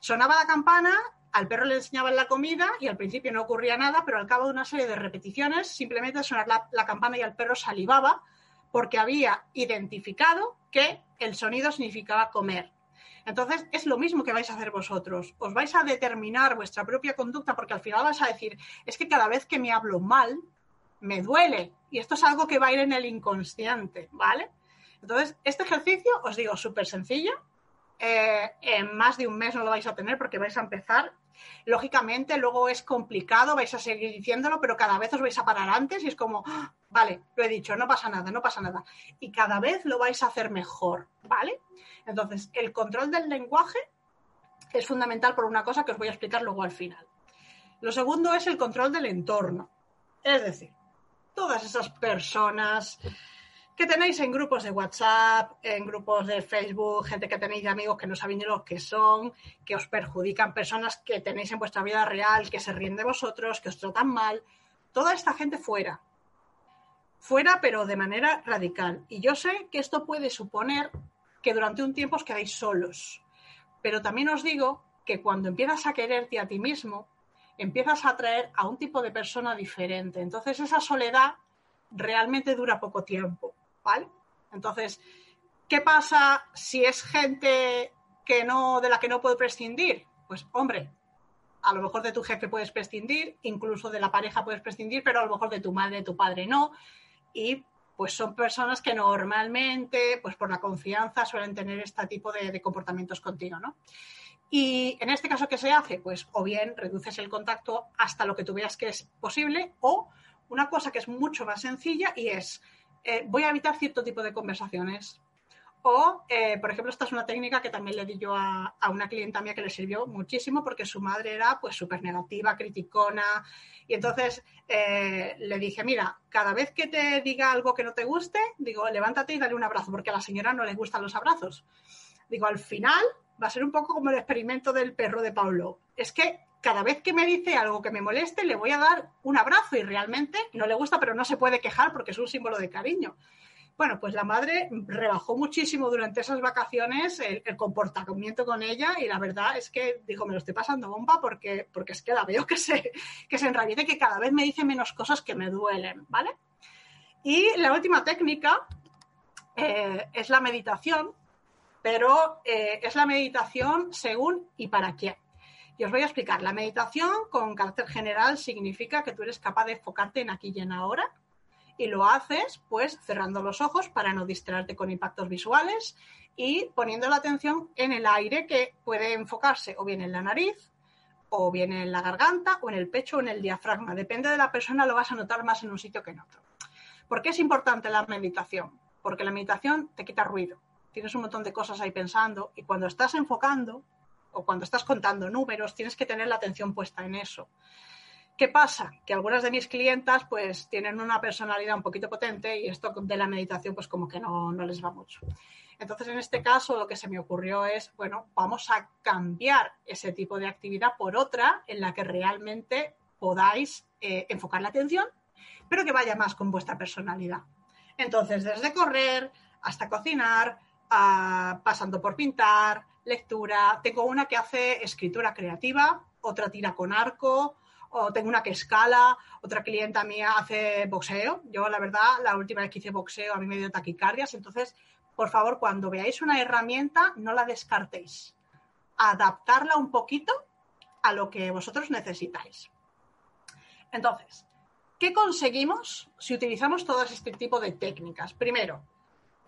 Sonaba la campana, al perro le enseñaban la comida y al principio no ocurría nada, pero al cabo de una serie de repeticiones, simplemente sonar la, campana y el perro salivaba porque había identificado que el sonido significaba comer. Entonces, es lo mismo que vais a hacer vosotros. Os vais a determinar vuestra propia conducta porque al final vais a decir, es que cada vez que me hablo mal, me duele. Y esto es algo que va a ir en el inconsciente, ¿vale? Entonces, este ejercicio, os digo, súper sencillo. Eh, en más de un mes no lo vais a tener porque vais a empezar. Lógicamente, luego es complicado, vais a seguir diciéndolo, pero cada vez os vais a parar antes y es como, ¡ah! vale, lo he dicho, no pasa nada, no pasa nada. Y cada vez lo vais a hacer mejor, ¿vale? Entonces, el control del lenguaje es fundamental por una cosa que os voy a explicar luego al final. Lo segundo es el control del entorno. Es decir, todas esas personas que tenéis en grupos de WhatsApp, en grupos de Facebook, gente que tenéis de amigos que no saben ni lo que son, que os perjudican, personas que tenéis en vuestra vida real, que se ríen de vosotros, que os tratan mal, toda esta gente fuera. Fuera, pero de manera radical. Y yo sé que esto puede suponer que durante un tiempo os quedáis solos. Pero también os digo que cuando empiezas a quererte a ti mismo, empiezas a atraer a un tipo de persona diferente. Entonces esa soledad realmente dura poco tiempo, ¿vale? Entonces, ¿qué pasa si es gente que no, de la que no puedo prescindir? Pues, hombre, a lo mejor de tu jefe puedes prescindir, incluso de la pareja puedes prescindir, pero a lo mejor de tu madre, de tu padre no. Y pues son personas que normalmente, pues por la confianza, suelen tener este tipo de, comportamientos contigo, ¿no? Y en este caso, ¿qué se hace? Pues o bien reduces el contacto hasta lo que tú veas que es posible o una cosa que es mucho más sencilla y es, eh, voy a evitar cierto tipo de conversaciones. O, eh, por ejemplo, esta es una técnica que también le di yo a, una clienta mía que le sirvió muchísimo porque su madre era pues súper negativa, criticona. Y entonces eh, le dije, mira, cada vez que te diga algo que no te guste, digo, levántate y dale un abrazo porque a la señora no le gustan los abrazos. Digo, al final va a ser un poco como el experimento del perro de Paulo. Es que cada vez que me dice algo que me moleste, le voy a dar un abrazo y realmente no le gusta, pero no se puede quejar porque es un símbolo de cariño. Bueno, pues la madre rebajó muchísimo durante esas vacaciones el, comportamiento con ella y la verdad es que dijo, me lo estoy pasando bomba porque, porque es que la veo que se, que se y que cada vez me dice menos cosas que me duelen, ¿vale? Y la última técnica eh, es la meditación, pero eh, es la meditación según y para quién. Y os voy a explicar. La meditación con carácter general significa que tú eres capaz de enfocarte en aquí y en ahora y lo haces pues cerrando los ojos para no distraerte con impactos visuales y poniendo la atención en el aire que puede enfocarse o bien en la nariz o bien en la garganta o en el pecho o en el diafragma. Depende de la persona, lo vas a notar más en un sitio que en otro. ¿Por qué es importante la meditación? Porque la meditación te quita ruido tienes un montón de cosas ahí pensando y cuando estás enfocando o cuando estás contando números, tienes que tener la atención puesta en eso. ¿Qué pasa? Que algunas de mis clientas pues tienen una personalidad un poquito potente y esto de la meditación pues como que no, les va mucho. Entonces en este caso lo que se me ocurrió es, bueno, vamos a cambiar ese tipo de actividad por otra en la que realmente podáis eh, enfocar la atención, pero que vaya más con vuestra personalidad. Entonces, desde correr hasta cocinar, pasando por pintar, lectura. Tengo una que hace escritura creativa, otra tira con arco, o tengo una que escala, otra clienta mía hace boxeo. Yo, la verdad, la última vez que hice boxeo a mí me dio taquicardias. Entonces, por favor, cuando veáis una herramienta, no la descartéis. Adaptarla un poquito a lo que vosotros necesitáis. Entonces, ¿qué conseguimos si utilizamos todo este tipo de técnicas? Primero,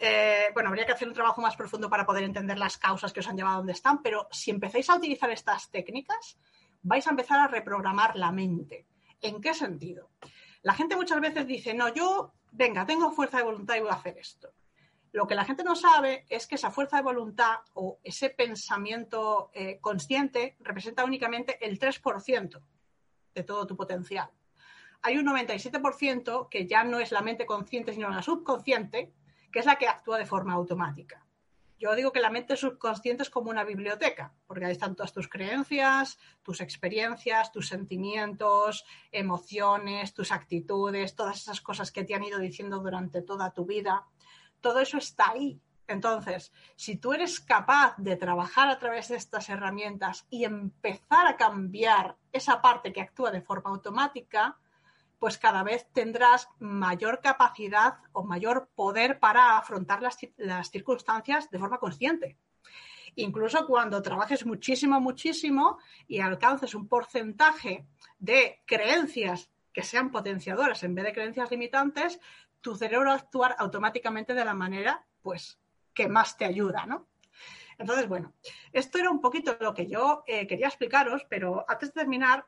eh, bueno, habría que hacer un trabajo más profundo para poder entender las causas que os han llevado a donde están, pero si empezáis a utilizar estas técnicas, vais a empezar a reprogramar la mente. ¿En qué sentido? La gente muchas veces dice, no, yo, venga, tengo fuerza de voluntad y voy a hacer esto. Lo que la gente no sabe es que esa fuerza de voluntad o ese pensamiento eh, consciente representa únicamente el 3% de todo tu potencial. Hay un 97% que ya no es la mente consciente, sino la subconsciente, que es la que actúa de forma automática. Yo digo que la mente subconsciente es como una biblioteca, porque ahí están todas tus creencias, tus experiencias, tus sentimientos, emociones, tus actitudes, todas esas cosas que te han ido diciendo durante toda tu vida. Todo eso está ahí. Entonces, si tú eres capaz de trabajar a través de estas herramientas y empezar a cambiar esa parte que actúa de forma automática, pues cada vez tendrás mayor capacidad o mayor poder para afrontar las, las circunstancias de forma consciente. Incluso cuando trabajes muchísimo, muchísimo y alcances un porcentaje de creencias que sean potenciadoras en vez de creencias limitantes, tu cerebro va a actuar automáticamente de la manera pues que más te ayuda, ¿no? Entonces, bueno, esto era un poquito lo que yo eh, quería explicaros, pero antes de terminar,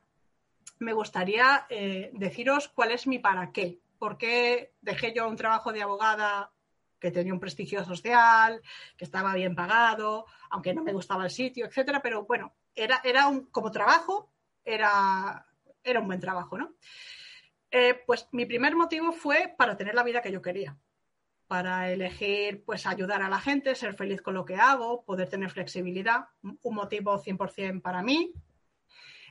me gustaría eh, deciros cuál es mi para qué. ¿Por qué dejé yo un trabajo de abogada que tenía un prestigio social, que estaba bien pagado, aunque no me gustaba el sitio, etcétera? Pero bueno, era, era un, como trabajo, era, era un buen trabajo, ¿no? Eh, pues mi primer motivo fue para tener la vida que yo quería para elegir, pues ayudar a la gente, ser feliz con lo que hago, poder tener flexibilidad, un motivo 100% para mí.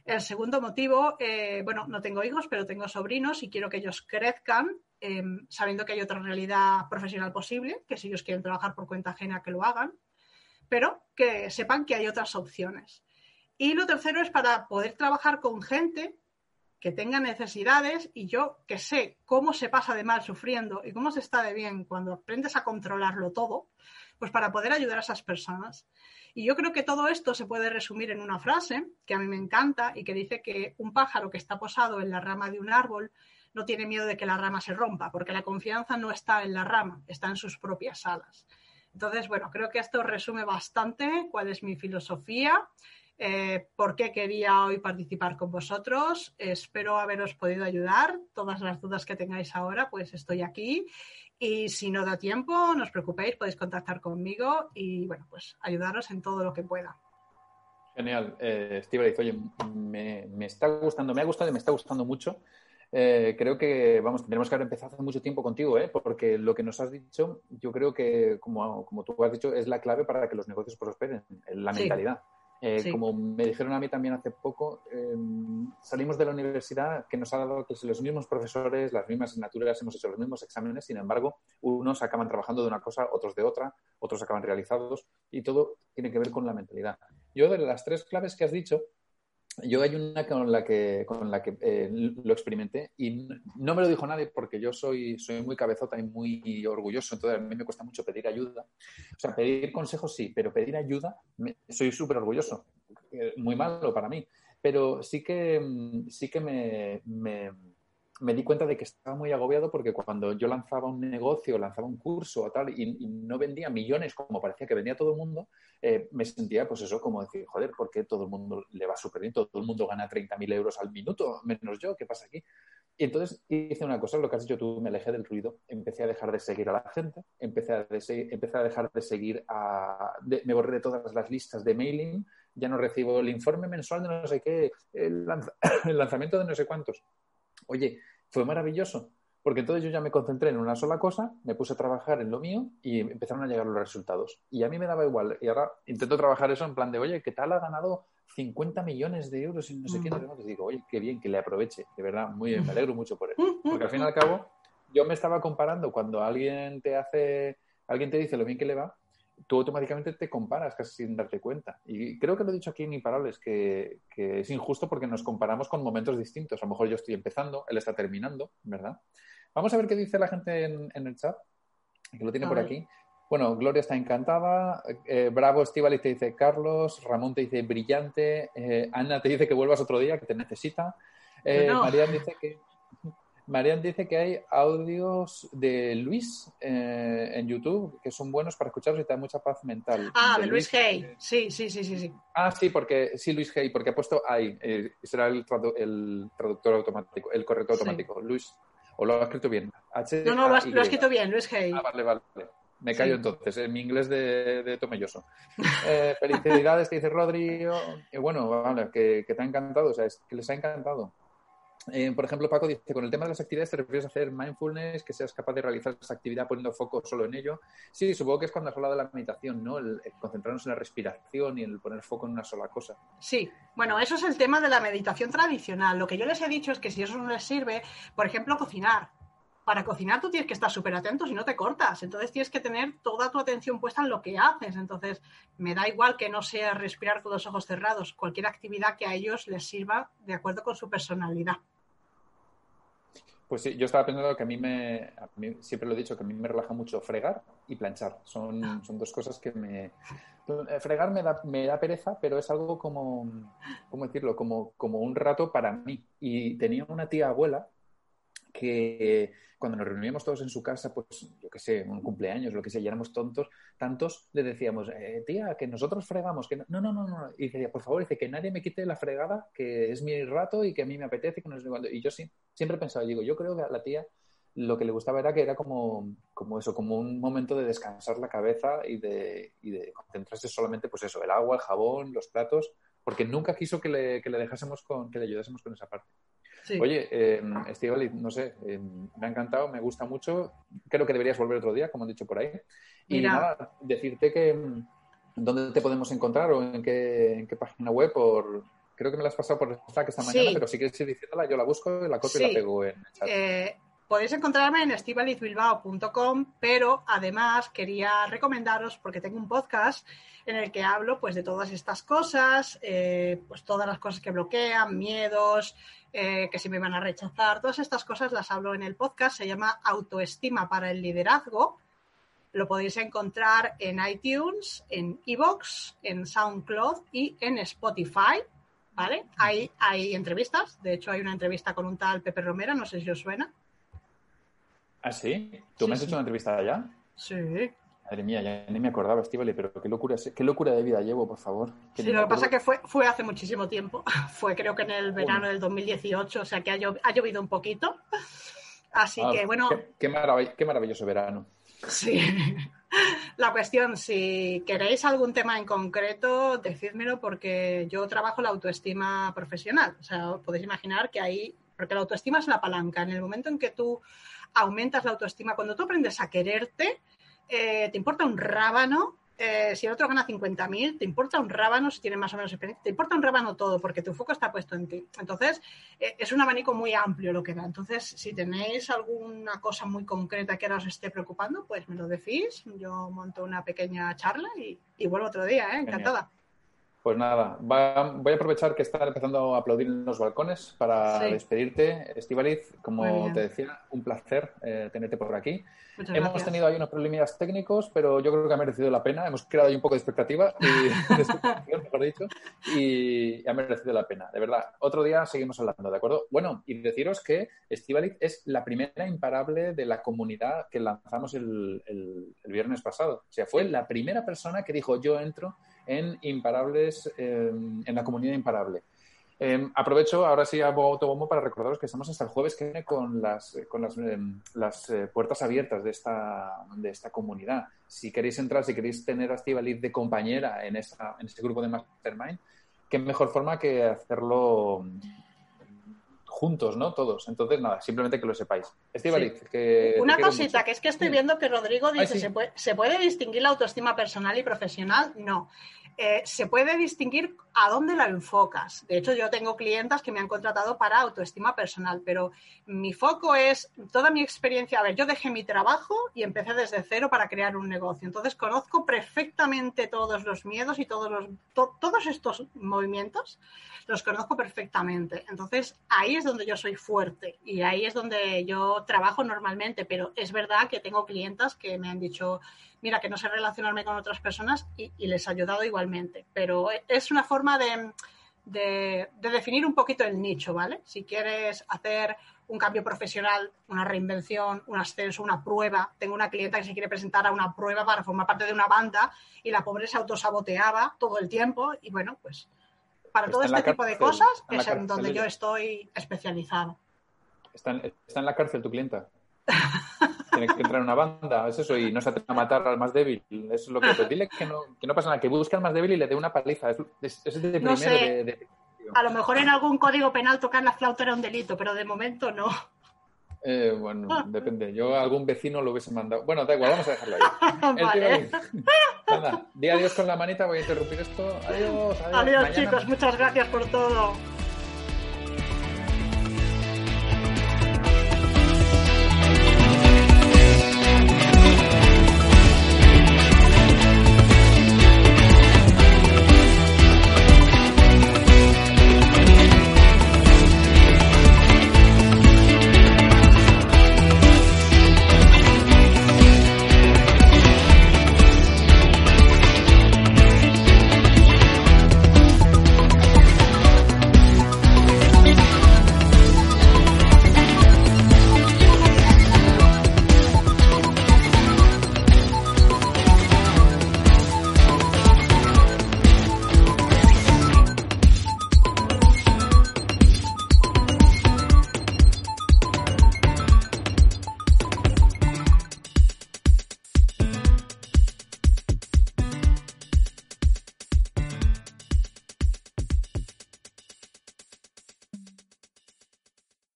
El segundo motivo, eh, bueno, no tengo hijos, pero tengo sobrinos y quiero que ellos crezcan em, sabiendo que hay otra realidad profesional posible, que si ellos quieren trabajar por cuenta ajena, que lo hagan, pero que sepan que hay otras opciones. Y lo tercero es para poder trabajar con gente que tenga necesidades y yo que sé cómo se pasa de mal sufriendo y cómo se está de bien cuando aprendes a controlarlo todo, pues para poder ayudar a esas personas. Y yo creo que todo esto se puede resumir en una frase que a mí me encanta y que dice que un pájaro que está posado en la rama de un árbol no tiene miedo de que la rama se rompa, porque la confianza no está en la rama, está en sus propias alas. Entonces, bueno, creo que esto resume bastante cuál es mi filosofía eh, por qué quería hoy participar con vosotros. Espero haberos podido ayudar. Todas las dudas que tengáis ahora, pues estoy aquí. Y si no da tiempo, no os preocupéis, podéis contactar conmigo y, bueno, pues ayudaros en todo lo que pueda. Genial. Eh, oye, me, está gustando, me ha gustado y me está gustando mucho. Eh, creo que, vamos, tenemos que haber empezado hace mucho tiempo contigo, ¿eh? porque lo que nos has dicho, yo creo que, como, como tú has dicho, es la clave para que los negocios prosperen, la mentalidad. Eh, como me dijeron a mí también hace poco, em, salimos de la universidad que nos ha dado que los mismos profesores, las mismas asignaturas, hemos hecho los mismos exámenes, sin embargo, unos acaban trabajando de una cosa, otros de otra, otros acaban realizados y todo tiene que ver con la mentalidad. Yo de las tres claves que has dicho, yo hay una con la que, con la que eh, lo experimenté y no me lo dijo nadie porque yo soy, soy muy cabezota y muy orgulloso, entonces a mí me cuesta mucho pedir ayuda. O sea, pedir consejos sí, pero pedir ayuda soy súper orgulloso. Eh, muy malo para mí. Pero sí que, mm, sí que me me di cuenta de que estaba muy agobiado porque cuando yo lanzaba un negocio, lanzaba un curso o tal, y, no vendía millones como parecía que vendía todo el mundo, eh, me sentía, pues eso, como decir, joder, ¿por qué todo el mundo le va súper bien? Todo el mundo gana 30.000 euros al minuto, menos yo, ¿qué pasa aquí? Y entonces hice una cosa, lo que has dicho tú, me alejé del ruido, empecé a dejar de seguir a la gente, empecé a, empecé a dejar de seguir a... me borré de todas las listas de mailing, ya no recibo el informe mensual de no sé qué, el [COUGHS] lanzamiento de no sé cuántos Oye, fue maravilloso, porque entonces yo ya me concentré en una sola cosa, me puse a trabajar en lo mío y empezaron a llegar los resultados. Y a mí me daba igual. Y ahora intento trabajar eso en plan de, oye, ¿qué tal ha ganado 50 millones de euros y no sé qué? No te digo, oye, qué bien, que le aproveche. De verdad, muy bien, me [LAUGHS] alegro mucho por eso. Porque al fin y al cabo, yo me estaba comparando cuando alguien te hace, alguien te dice lo bien que le va, tú automáticamente te comparas casi sin darte cuenta. Y creo que lo he dicho aquí en Imparables, que, que es injusto porque nos comparamos con momentos distintos. A lo mejor yo estoy empezando, él está terminando, ¿verdad? Vamos a ver qué dice la gente en, el chat, que lo tiene por aquí. Bueno, Gloria está encantada. Eh, bravo, Estivalis te dice Carlos. Ramón te dice brillante. Eh, Ana te dice que vuelvas otro día, que te necesita. Eh, María dice que Marian dice que hay audios de Luis eh, en YouTube que son buenos para escucharlos y te dan mucha paz mental. Ah, de, Luis, Hay. Sí, sí, sí, sí, sí. Ah, sí, porque sí, Luis Hay, porque ha puesto ahí. Eh, será el, traductor automático, el corrector automático. Luis, o lo ha escrito bien. no, no, lo, has, escrito bien, Luis Hay. Ah, vale, vale. Me callo entonces, en mi inglés de, de tomelloso. Eh, felicidades, [LAUGHS] te dice Rodrigo. bueno, vale, que, que, te ha encantado, o sea, es que les ha encantado. Eh, por ejemplo, Paco dice, con el tema de las actividades, ¿te refieres a hacer mindfulness, que seas capaz de realizar esa actividad poniendo foco solo en ello? Sí, supongo que es cuando has hablado de la meditación, ¿no? El, concentrarnos en la respiración y el poner foco en una sola cosa. Sí, bueno, eso es el tema de la meditación tradicional. Lo que yo les he dicho es que si eso no les sirve, por ejemplo, cocinar. Para cocinar tú tienes que estar súper atento si no te cortas. Entonces tienes que tener toda tu atención puesta en lo que haces. Entonces me da igual que no sea respirar con los ojos cerrados. Cualquier actividad que a ellos les sirva de acuerdo con su personalidad. Pues sí, yo estaba pensando que a mí me, a mí, siempre lo he dicho, que a mí me relaja mucho fregar y planchar. Son, son dos cosas que me... Fregar me da, me da pereza, pero es algo como, ¿cómo decirlo? Como, como un rato para mí. Y tenía una tía abuela que cuando nos reuníamos todos en su casa, pues yo qué sé, un cumpleaños, lo que sea, y éramos tontos, tantos, le decíamos, eh, tía, que nosotros fregamos, que no, no, no, no, y decía, por favor, dice que nadie me quite la fregada, que es mi rato y que a mí me apetece, que no sé cuándo. Y yo sí, siempre he pensado, digo, yo creo que a la tía lo que le gustaba era que era como, como eso, como un momento de descansar la cabeza y de, y de concentrarse solamente, pues eso, el agua, el jabón, los platos, porque nunca quiso que le, que le dejásemos con, que le ayudásemos con esa parte. Oye, eh, no sé, em, me ha encantado, me gusta mucho. Creo que deberías volver otro día, como he dicho por ahí. Y nada, decirte que em, dónde te podemos encontrar o en qué, en qué página web. Por, creo que me la has pasado por Slack esta mañana, pero si quieres ir diciéndola, yo la busco, la copio y la pego en el chat. Eh, podéis encontrarme en estivalizbilbao.com, pero además quería recomendaros, porque tengo un podcast en el que hablo pues de todas estas cosas, eh, pues todas las cosas que bloquean, miedos, eh, que si me van a rechazar, todas estas cosas las hablo en el podcast, se llama Autoestima para el Liderazgo. Lo podéis encontrar en iTunes, en Evox, en SoundCloud y en Spotify. ¿Vale? Hay, hay entrevistas. De hecho, hay una entrevista con un tal Pepe Romero, no sé si os suena. ¿Ah, sí? ¿Tú me has hecho una entrevista allá? Sí. Madre mía, ya ni me acordaba, Estivali, pero qué locura, qué locura de vida llevo, por favor. Sí, lo que pasa es que fue, fue hace muchísimo tiempo. [LAUGHS] fue creo que en el verano del 2018, o sea que ha, llovido un poquito. Así ah, que bueno. Qué, qué, maravilloso verano. Sí. [LAUGHS] La cuestión, si queréis algún tema en concreto, decídmelo porque yo trabajo la autoestima profesional. O sea, podéis imaginar que ahí, porque la autoestima es la palanca. En el momento en que tú aumentas la autoestima, cuando tú aprendes a quererte, eh, te importa un rábano eh, si el otro gana 50.000, te importa un rábano si tiene más o menos experiencia, te importa un rábano todo porque tu foco está puesto en ti. Entonces, eh, es un abanico muy amplio lo que da. Entonces, si tenéis alguna cosa muy concreta que ahora os esté preocupando, pues me lo decís. Yo monto una pequeña charla y, vuelvo otro día, encantada. Pues nada, voy a aprovechar que están empezando a aplaudir en los balcones para despedirte. Estivaliz, como te decía, un placer eh, tenerte por aquí. Hemos tenido ahí unos problemas técnicos, pero yo creo que ha merecido la pena. Hemos creado ahí un poco de expectativa, y, [LAUGHS] mejor dicho, y ha merecido la pena, de verdad. Otro día seguimos hablando, ¿de acuerdo? Bueno, y deciros que Estivaliz es la primera imparable de la comunidad que lanzamos el, el viernes pasado. O sea, fue la primera persona que dijo yo entro en Imparables, em, en la comunidad Imparable. Em, aprovecho ahora sí a autobombo para recordaros que estamos hasta el jueves que viene con las, con las, em, eh, puertas abiertas de esta, de esta comunidad. Si queréis entrar, si queréis tener a Estivaliz de compañera en, esa, en este grupo de Mastermind, qué mejor forma que hacerlo juntos, ¿no? Todos. Entonces, nada, simplemente que lo sepáis. Estivaliz, que... Una cosita, que es que estoy viendo que Rodrigo dice, ¿se, puede, ¿se puede distinguir la autoestima personal y profesional? No. Eh, se puede distinguir a dónde la enfocas. De hecho, yo tengo clientas que me han contratado para autoestima personal, pero mi foco es toda mi experiencia. A ver, yo dejé mi trabajo y empecé desde cero para crear un negocio. Entonces, conozco perfectamente todos los miedos y todos, los, todos estos movimientos, los conozco perfectamente. Entonces, ahí es donde yo soy fuerte y ahí es donde yo trabajo normalmente, pero es verdad que tengo clientas que me han dicho, mira, que no sé relacionarme con otras personas y, les ha ayudado igualmente. Pero es una forma de, definir un poquito el nicho, ¿vale? Si quieres hacer un cambio profesional, una reinvención, un ascenso, una prueba. Tengo una clienta que se quiere presentar a una prueba para formar parte de una banda y la pobre se autosaboteaba todo el tiempo y bueno, pues para todo este tipo de cosas es en donde yo estoy especializado. Está está en la cárcel tu clienta. [LAUGHS] Tiene que entrar en una banda, es eso, y no se atreve a matar al más débil. Eso es lo que te dile que no, que no pasa nada, que busque al más débil y le dé una paliza. Es, es, de primero de, A lo mejor en algún código penal tocar la flauta era un delito, pero de momento no. Eh, bueno, depende. Yo a algún vecino lo hubiese mandado. Bueno, da igual, vamos a dejarlo ahí. [LAUGHS] vale. [LAUGHS] Di adiós con la manita, voy a interrumpir esto. Adiós, adiós. Adiós, chicos, muchas gracias por todo.